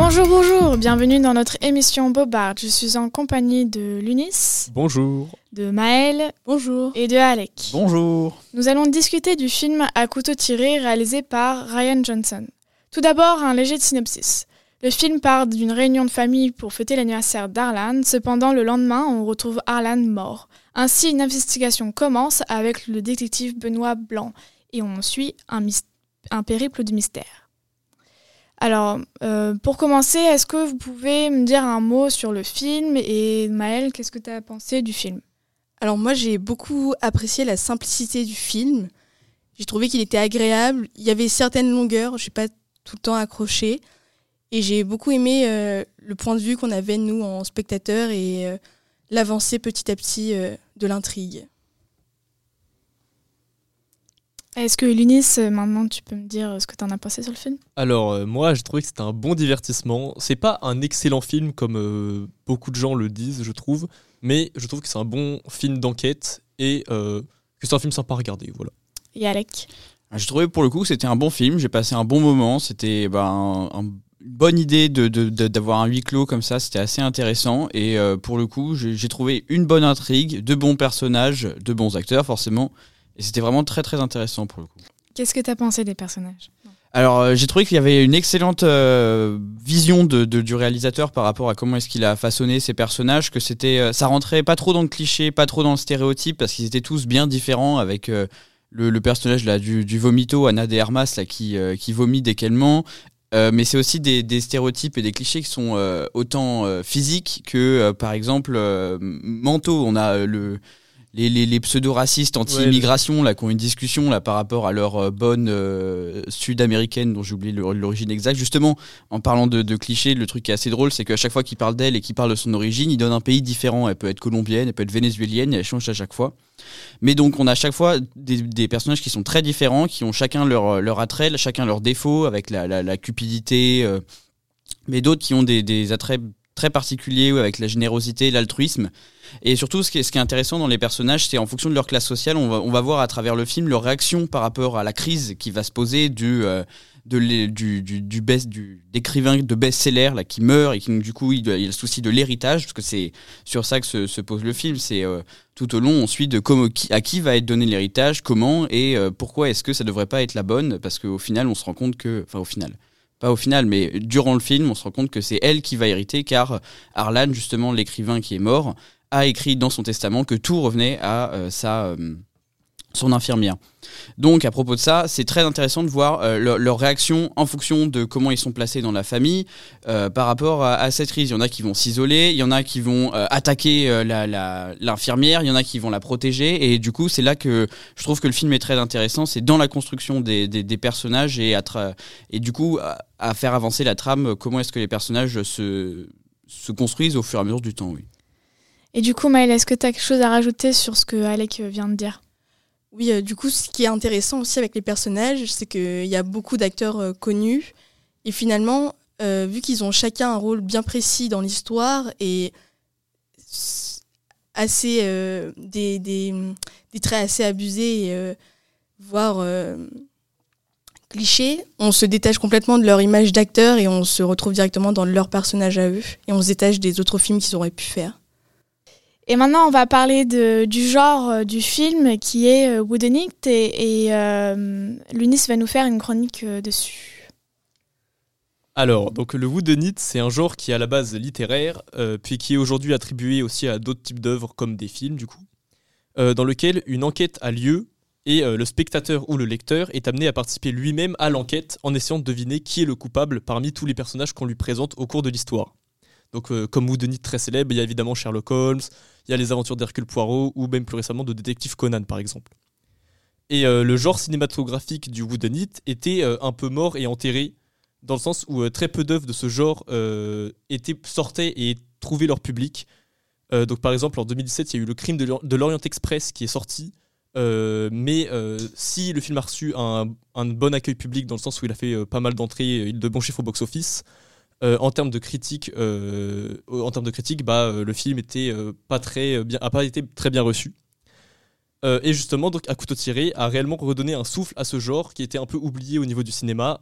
Bonjour, bonjour, bienvenue dans notre émission Bobard. Je suis en compagnie de Lunis. Bonjour. De Maël. Bonjour. Et de Alec. Bonjour. Nous allons discuter du film À couteau tiré réalisé par Ryan Johnson. Tout d'abord, un léger synopsis. Le film part d'une réunion de famille pour fêter l'anniversaire d'Arlan. Cependant, le lendemain, on retrouve Arlan mort. Ainsi, une investigation commence avec le détective Benoît Blanc et on suit un, un périple de mystère. Alors, euh, pour commencer, est-ce que vous pouvez me dire un mot sur le film Et Maëlle, qu'est-ce que tu as pensé du film? Alors moi, j'ai beaucoup apprécié la simplicité du film. J'ai trouvé qu'il était agréable. Il y avait certaines longueurs, je suis pas tout le temps accrochée. Et j'ai beaucoup aimé euh, le point de vue qu'on avait, nous, en spectateurs, et euh, l'avancée petit à petit de l'intrigue. Est-ce que Lunis, maintenant tu peux me dire ce que tu en as pensé sur le film? Alors moi j'ai trouvé que c'était un bon divertissement. C'est pas un excellent film comme beaucoup de gens le disent je trouve, mais je trouve que c'est un bon film d'enquête et que c'est un film sympa à regarder. Voilà. Et Alec? Je trouvais pour le coup que c'était un bon film, j'ai passé un bon moment, c'était bah, un, un bonne idée d'avoir de, un huis clos comme ça, c'était assez intéressant. Et euh, pour le coup, j'ai trouvé une bonne intrigue, de bons personnages, de bons acteurs forcément. Et c'était vraiment très très intéressant pour le coup. Qu'est-ce que tu as pensé des personnages? Alors euh, j'ai trouvé qu'il y avait une excellente euh, vision de, du réalisateur par rapport à comment est-ce qu'il a façonné ses personnages, que c'était ça rentrait pas trop dans le cliché, pas trop dans le stéréotype, parce qu'ils étaient tous bien différents avec le, le, personnage là du, du vomito, Anna de Hermas là qui, qui vomit dès qu'elle ment, euh, mais c'est aussi des, des, stéréotypes et des clichés qui sont euh, autant euh, physiques que, par exemple, mentaux. On a le, les, les, les pseudo-racistes anti-immigration là, qui ont une discussion là, par rapport à leur bonne sud-américaine, dont j'ai oublié l'origine exacte. Justement, en parlant de, de, clichés, le truc qui est assez drôle, c'est qu'à chaque fois qu'il parle d'elle et qu'il parle de son origine, il donne un pays différent. Elle peut être colombienne, elle peut être vénézuélienne, elle change à chaque fois. Mais donc on a à chaque fois des, personnages qui sont très différents, qui ont chacun leur, leur attrait, chacun leurs défauts, avec la, la, cupidité, euh, mais d'autres qui ont des, des, attraits très particuliers avec la générosité, l'altruisme. Et surtout, ce qui, est, intéressant dans les personnages, c'est en fonction de leur classe sociale, on va, voir à travers le film leur réaction par rapport à la crise qui va se poser du, euh, de du, du, du, du d'écrivain de best-seller là qui meurt et qui du coup il, il a le souci de l'héritage parce que c'est sur ça que se, se pose le film. C'est euh, tout au long on suit de comment à qui va être donné l'héritage comment et euh, pourquoi est-ce que ça devrait pas être la bonne parce qu'au final on se rend compte que enfin au final pas au final mais durant le film on se rend compte que c'est elle qui va hériter car Arlan justement l'écrivain qui est mort a écrit dans son testament que tout revenait à euh, sa son infirmière. Donc à propos de ça, c'est très intéressant de voir euh, leur, réaction en fonction de comment ils sont placés dans la famille euh, par rapport à, cette crise. Il y en a qui vont s'isoler, il y en a qui vont euh, attaquer l'infirmière, il y en a qui vont la protéger. Et du coup, c'est là que je trouve que le film est très intéressant. C'est dans la construction des, personnages et, et du coup à, faire avancer la trame. Comment est-ce que les personnages se, se construisent au fur et à mesure du temps, oui. Et du coup, Maëlle, est-ce que tu as quelque chose à rajouter sur ce que Alec vient de dire? Oui, euh, du coup, ce qui est intéressant aussi avec les personnages, c'est qu'il y a beaucoup d'acteurs euh, connus. Et finalement, euh, vu qu'ils ont chacun un rôle bien précis dans l'histoire et assez des, des, des, traits assez abusés, voire clichés, on se détache complètement de leur image d'acteur et on se retrouve directement dans leur personnage à eux. Et on se détache des autres films qu'ils auraient pu faire. Et maintenant, on va parler du genre euh, du film qui est euh, Woodenite et, euh, Lunis va nous faire une chronique dessus. Alors, donc le Woodenite, c'est un genre qui est à la base littéraire, puis qui est aujourd'hui attribué aussi à d'autres types d'œuvres comme des films, du coup, dans lequel une enquête a lieu et le spectateur ou le lecteur est amené à participer lui-même à l'enquête en essayant de deviner qui est le coupable parmi tous les personnages qu'on lui présente au cours de l'histoire. Donc, comme Woodenite très célèbre, il y a évidemment Sherlock Holmes, il y a les aventures d'Hercule Poirot ou même plus récemment de Détective Conan par exemple. Et euh, le genre cinématographique du Woodenite était euh, un peu mort et enterré dans le sens où euh, très peu d'œuvres de ce genre étaient sortaient et trouvaient leur public. donc par exemple en 2017 il y a eu le crime de l'Orient Express qui est sorti. mais si le film a reçu un, un, bon accueil public dans le sens où il a fait pas mal d'entrées, de bons chiffres au box-office, euh, en termes de critique, euh, en termes de critique, bah, euh, le film était pas été très bien reçu. et justement, donc, à couteau tiré a réellement redonné un souffle à ce genre qui était un peu oublié au niveau du cinéma,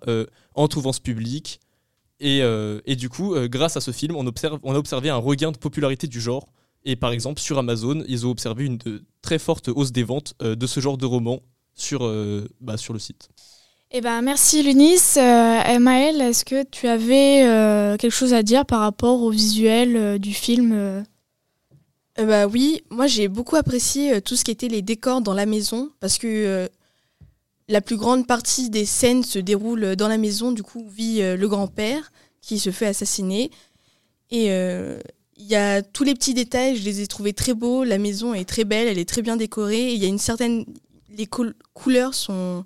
en trouvant ce public Et, euh, du coup, euh, grâce à ce film, on, a observé un regain de popularité du genre. Et par exemple, sur Amazon, ils ont observé une très forte hausse des ventes euh, de ce genre de romans sur, euh, bah, sur le site. Eh ben, merci Lunis. Euh, Maëlle, est-ce que tu avais euh, quelque chose à dire par rapport au visuel euh, du film euh? Euh, bah oui, moi j'ai beaucoup apprécié tout ce qui était les décors dans la maison parce que la plus grande partie des scènes se déroule dans la maison, du coup vit le grand-père qui se fait assassiner. Et il y a tous les petits détails, je les ai trouvés très beaux, la maison est très belle, elle est très bien décorée, il y a une certaine... Les couleurs sont...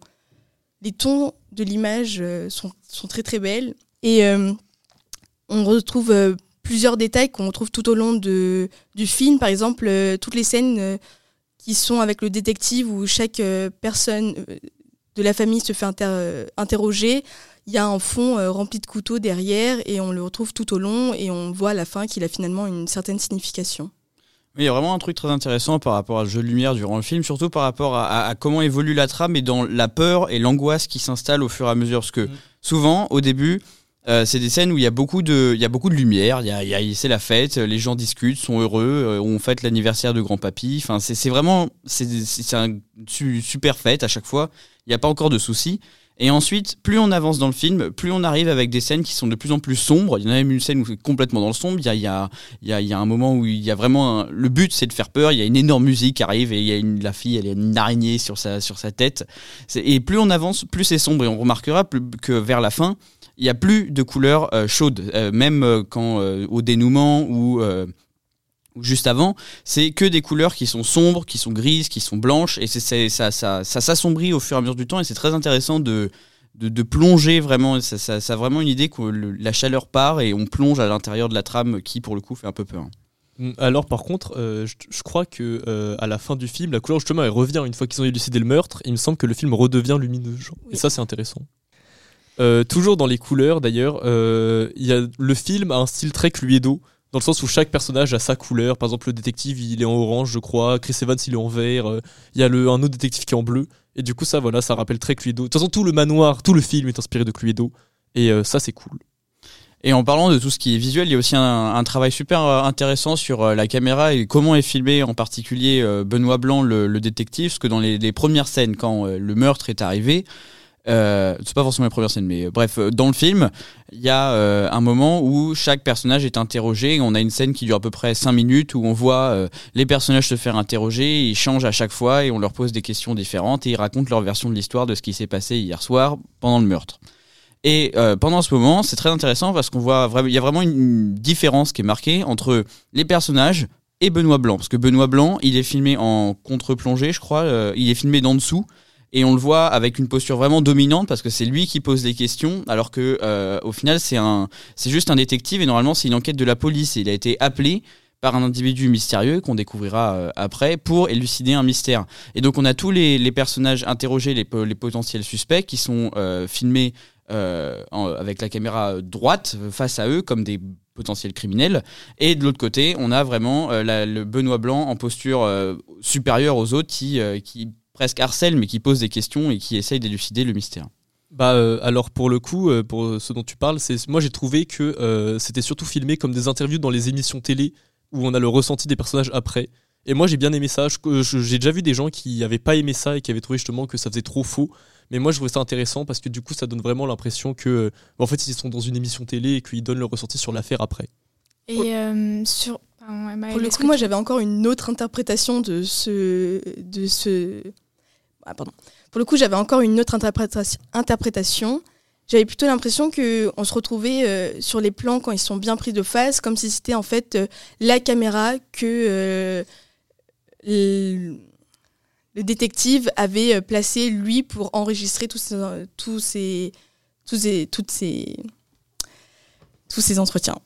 Les tons de l'image euh, sont, sont très très belles. Et euh, on retrouve euh, plusieurs détails qu'on retrouve tout au long de, du film. Par exemple, toutes les scènes qui sont avec le détective où chaque personne de la famille se fait inter- interroger. Il y a un fond rempli de couteaux derrière et on le retrouve tout au long et on voit à la fin qu'il a finalement une certaine signification. Il y a vraiment un truc très intéressant par rapport à ce jeu de lumière durant le film, surtout par rapport à, à- à comment évolue la trame et dans la peur et l'angoisse qui s'installe au fur et à mesure. Parce que Mhm. souvent, au début, euh, c'est des scènes où il y a beaucoup de, il y a beaucoup de lumière, il y a, il y a- c'est la fête, les gens discutent, sont heureux, euh, on fête l'anniversaire de grand-papy. Enfin, c'est vraiment, c'est c'est un su- super fête à chaque fois. Il n'y a pas encore de soucis. Et ensuite, plus on avance dans le film, plus on arrive avec des scènes qui sont de plus en plus sombres. Il y en a même une scène où c'est complètement dans le sombre. Il y a, il y a, il y a, un moment où il y a vraiment le but c'est de faire peur. Il y a une énorme musique qui arrive et il y a la fille elle a une araignée sur sa sur sa tête. Et plus on avance, plus c'est sombre et on remarquera que vers la fin il y a plus de couleurs euh, chaudes, Euh, même euh, quand au dénouement ou ou juste avant, c'est que des couleurs qui sont sombres, qui sont grises, qui sont blanches, et c'est, c'est- ça, ça, ça s'assombrit au fur et à mesure du temps, et c'est très intéressant de, de, de plonger vraiment. Ça, ça, ça a vraiment une idée que le- la chaleur part et on plonge à l'intérieur de la trame qui, pour le coup, fait un peu peur. Mm, Alors par contre, euh, je, je crois que euh, à la fin du film, la couleur justement elle revient une fois qu'ils ont élucidé le meurtre. Il me semble que le film redevient lumineux. genre. Et ça c'est intéressant. Euh, toujours dans les couleurs d'ailleurs, euh, il y a le film a un style très Cluedo dans le sens où chaque personnage a sa couleur. Par exemple le détective il est en orange je crois, Chris Evans il est en vert, euh, il y a le, un autre détective qui est en bleu. Et du coup ça voilà ça rappelle très Cluedo. De toute façon tout le manoir, tout le film est inspiré de Cluedo. Et euh, ça c'est cool. Et en parlant de tout ce qui est visuel, il y a aussi un, travail super euh, intéressant sur la caméra et comment est filmé en particulier Benoît Blanc, le, détective, parce que dans les, premières scènes, quand le meurtre est arrivé, euh, c'est pas forcément les premières scènes, mais euh, bref, euh, dans le film, il y a euh, un moment où chaque personnage est interrogé. On a une scène qui dure à peu près 5 minutes où on voit les personnages se faire interroger, ils changent à chaque fois et on leur pose des questions différentes et ils racontent leur version de l'histoire de ce qui s'est passé hier soir pendant le meurtre. Et pendant ce moment, c'est très intéressant parce qu'on voit il y a vraiment une, différence qui est marquée entre les personnages et Benoît Blanc. Parce que Benoît Blanc, il est filmé en contre-plongée, je crois. il est filmé d'en dessous. Et on le voit avec une posture vraiment dominante parce que c'est lui qui pose les questions, alors que euh, au final c'est un, c'est juste un détective et normalement c'est une enquête de la police. Et il a été appelé par un individu mystérieux qu'on découvrira euh, après pour élucider un mystère. Et donc on a tous les, les personnages interrogés, les, po- les potentiels suspects qui sont euh, filmés euh, avec la caméra droite face à eux comme des potentiels criminels. Et de l'autre côté, on a vraiment euh, le Benoît Blanc en posture euh, supérieure aux autres qui, qui presque harcèle mais qui pose des questions et qui essaye d'élucider le mystère. Bah euh, alors pour le coup, euh, pour ce dont tu parles, c'est moi j'ai trouvé que euh, c'était surtout filmé comme des interviews dans les émissions télé où on a le ressenti des personnages après. Et moi j'ai bien aimé ça. J'ai déjà vu des gens qui avaient pas aimé ça et qui avaient trouvé justement que ça faisait trop faux. Mais moi je trouvais ça intéressant parce que du coup ça donne vraiment l'impression que euh, en fait ils sont dans une émission télé et qu'ils donnent leur ressenti sur l'affaire après. Et euh, sur. pardon, Pour le est-ce coup, que moi, j'avais encore une autre interprétation de ce, de ce. Ah. Pour le coup, j'avais encore une autre interprétation. J'avais plutôt l'impression que on se retrouvait euh, sur les plans quand ils sont bien pris de face, comme si c'était en fait euh, la caméra que euh, le, détective avait placé lui pour enregistrer tous ces, tous ces, tous ces, toutes ces, tous ces entretiens.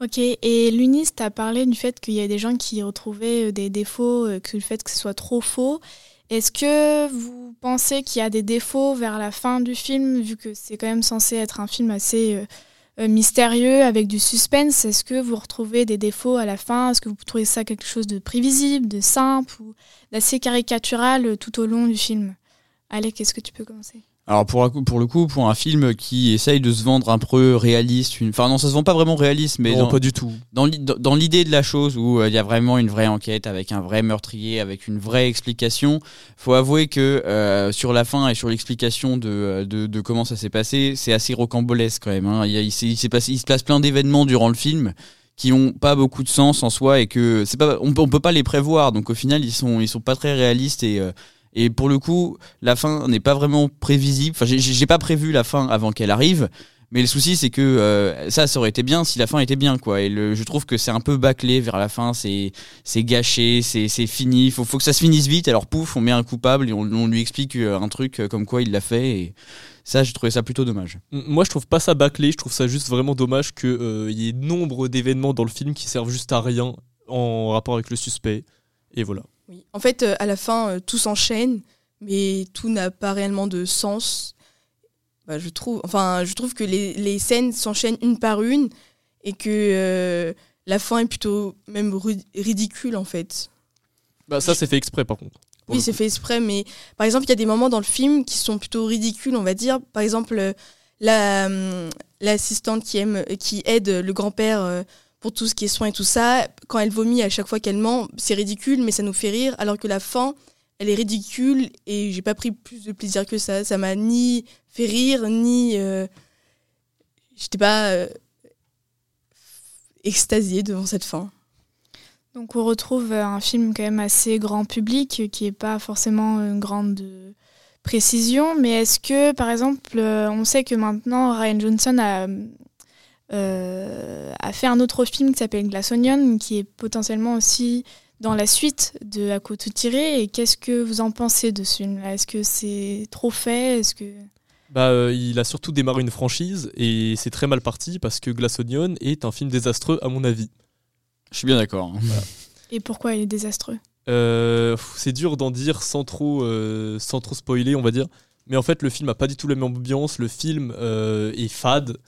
Ok, et Lunis, tu as parlé du fait qu'il y a des gens qui retrouvaient des défauts, que le fait que ce soit trop faux. Est-ce que vous pensez qu'il y a des défauts vers la fin du film, vu que c'est quand même censé être un film assez euh, euh, mystérieux, avec du suspense? Est-ce que vous retrouvez des défauts à la fin? Est-ce que vous trouvez ça quelque chose de prévisible, de simple ou d'assez caricatural euh, tout au long du film? Allez, qu'est-ce que tu peux commencer? Alors pour, pour le coup, pour un film qui essaye de se vendre un peu réaliste, une... enfin non, ça se vend pas vraiment réaliste, mais non, dans, pas du tout. dans l'i- dans l'idée de la chose où euh, il y a vraiment une vraie enquête avec un vrai meurtrier, avec une vraie explication, faut avouer que euh, sur la fin et sur l'explication de, euh, de, de comment ça s'est passé, c'est assez rocambolesque quand même. Hein. Il, y a- il s'est- il s'est passé, il se passe plein d'événements durant le film qui ont pas beaucoup de sens en soi et que c'est pas, on, peut- on peut pas les prévoir. Donc au final, ils sont, ils sont pas très réalistes et euh, et pour le coup, la fin n'est pas vraiment prévisible. Enfin, j'ai- pas prévu la fin avant qu'elle arrive. Mais le souci, c'est que euh, ça, ça aurait été bien si la fin était bien, quoi. Et je trouve que c'est un peu bâclé vers la fin. C'est, gâché, c'est, fini. Faut, faut que ça se finisse vite. Alors pouf, on met un coupable et on, on lui explique euh, un truc euh, comme quoi il l'a fait. Et ça, j'ai trouvé ça plutôt dommage. Moi, je trouve pas ça bâclé. Je trouve ça juste vraiment dommage qu'il y ait nombre d'événements dans le film qui servent juste à rien en rapport avec le suspect. Et voilà. Oui. En fait, euh, à la fin, euh, tout s'enchaîne, mais tout n'a pas réellement de sens. Bah, je trouve, enfin, je trouve que les, les scènes s'enchaînent une par une et que euh, la fin est plutôt même ridicule en fait. Bah, ça, c'est fait exprès, par contre. Oui, c'est fait exprès, mais par exemple, il y a des moments dans le film qui sont plutôt ridicules, on va dire. Par exemple, la, hum, l'assistante qui, aime, qui aide le grand-père pour tout ce qui est soins et tout ça, quand elle vomit à chaque fois qu'elle ment, c'est ridicule, mais ça nous fait rire, alors que la fin, elle est ridicule et j'ai pas pris plus de plaisir que ça. Ça m'a ni fait rire, ni. euh, J'étais pas euh, extasiée devant cette fin. Donc on retrouve euh, un film quand même assez grand public, qui n'est pas forcément une grande euh, précision, mais est-ce que, par exemple, on sait que maintenant Ryan Johnson a, a fait un autre film qui s'appelle Glass Onion, qui est potentiellement aussi dans la suite de À coup tout tiré, et qu'est-ce que vous en pensez de ce film Est-ce que c'est trop fait? Est-ce que... Bah, euh, il a surtout démarré une franchise et c'est très mal parti parce que Glass Onion est un film désastreux, à mon avis. Je suis bien d'accord. hein. Et pourquoi il est désastreux? Euh, c'est dur d'en dire sans trop, euh, sans trop spoiler, on va dire. Mais en fait, le film a pas du tout la même ambiance. Le film euh, est fade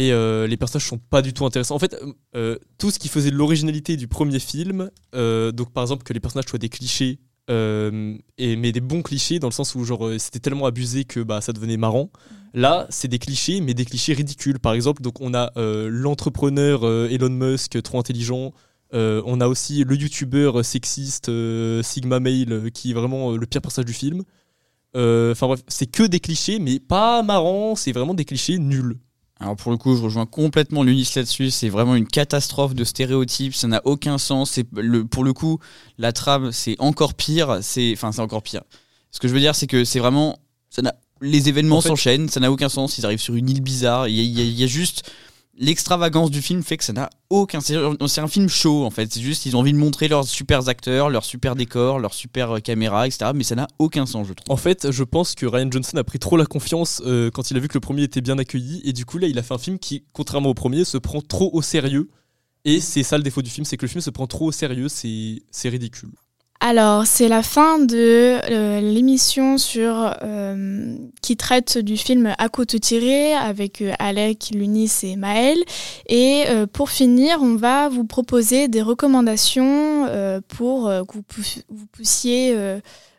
et euh, les personnages sont pas du tout intéressants. En fait, euh, tout ce qui faisait de l'originalité du premier film, euh, donc par exemple que les personnages soient des clichés, euh, et, mais des bons clichés dans le sens où genre euh, c'était tellement abusé que bah, ça devenait marrant. Là, c'est des clichés, mais des clichés ridicules. Par exemple, donc on a euh, l'entrepreneur euh, Elon Musk trop intelligent. Euh, on a aussi le youtubeur sexiste euh, Sigma Mail euh, qui est vraiment euh, le pire personnage du film. Euh, Enfin bref, c'est que des clichés, mais pas marrant, c'est vraiment des clichés nuls. Alors pour le coup, je rejoins complètement l'Unis là-dessus. C'est vraiment une catastrophe de stéréotypes. Ça n'a aucun sens. C'est le, pour le coup, la trame, c'est encore pire. C'est, enfin, c'est encore pire. Ce que je veux dire, c'est que c'est vraiment, ça n'a, les événements En fait- s'enchaînent. Ça n'a aucun sens. Ils arrivent sur une île bizarre. Il y y y a juste l'extravagance du film fait que ça n'a aucun. C'est, c'est un film show en fait. C'est juste ils ont envie de montrer leurs super acteurs, leurs super décors, leurs super euh, caméras, etc. Mais ça n'a aucun sens, je trouve. En fait, je pense que Ryan Johnson a pris trop la confiance euh, quand il a vu que le premier était bien accueilli, et du coup là, il a fait un film qui, contrairement au premier, se prend trop au sérieux. Et c'est ça le défaut du film, c'est que le film se prend trop au sérieux, c'est ridicule. Alors, c'est la fin de euh, l'émission sur euh, qui traite du film À côte tirée avec euh, Alec, Lunis et Maël. Et pour finir, on va vous proposer des recommandations pour que vous, pu- vous puissiez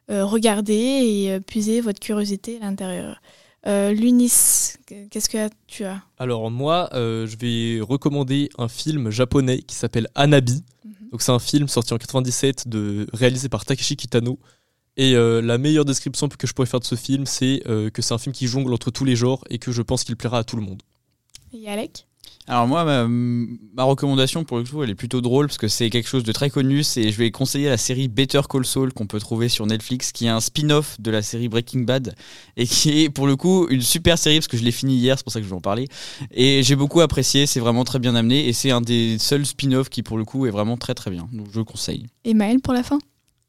regarder et puiser votre curiosité à l'intérieur. Euh, Lunis, qu'est-ce que tu as? Alors moi, euh, je vais recommander un film japonais qui s'appelle Anabi. Donc c'est un film sorti en 97, de, réalisé par Takeshi Kitano. Et euh, la meilleure description que je pourrais faire de ce film, c'est que c'est un film qui jongle entre tous les genres et que je pense qu'il plaira à tout le monde. Et Alec? Alors moi, ma, ma recommandation pour le coup, elle est plutôt drôle parce que c'est quelque chose de très connu. C'est, je vais conseiller la série Better Call Saul qu'on peut trouver sur Netflix, qui est un spin-off de la série Breaking Bad et qui est pour le coup une super série parce que je l'ai fini hier, c'est pour ça que je vais en parler. Et j'ai beaucoup apprécié, c'est vraiment très bien amené et c'est un des seuls spin-offs qui pour le coup est vraiment très très bien. Donc je le conseille. Et Maël pour la fin?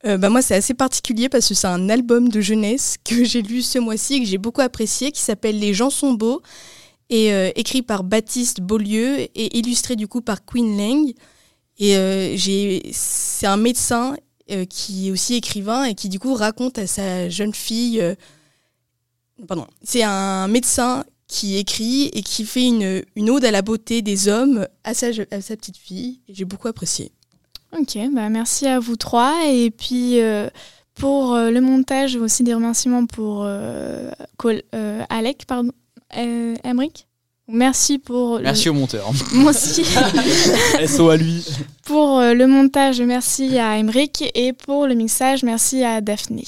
Euh, bah moi, c'est assez particulier parce que c'est un album de jeunesse que j'ai lu ce mois-ci et que j'ai beaucoup apprécié, qui s'appelle Les gens sont beaux, euh, écrit par Baptiste Beaulieu et illustré du coup par Queen Lang. Et euh, j'ai, c'est un médecin euh, qui est aussi écrivain et qui du coup raconte à sa jeune fille. pardon, c'est un médecin qui écrit et qui fait une, une ode à la beauté des hommes à sa, à sa petite fille. J'ai beaucoup apprécié. Ok, bah merci à vous trois. Et puis, Pour le montage, aussi des remerciements pour euh, Col- euh, Alec, pardon, euh. Merci pour le- Merci au monteur. moi aussi. SO à lui. pour euh, le montage, merci à Emric et pour le mixage, merci à Daphné.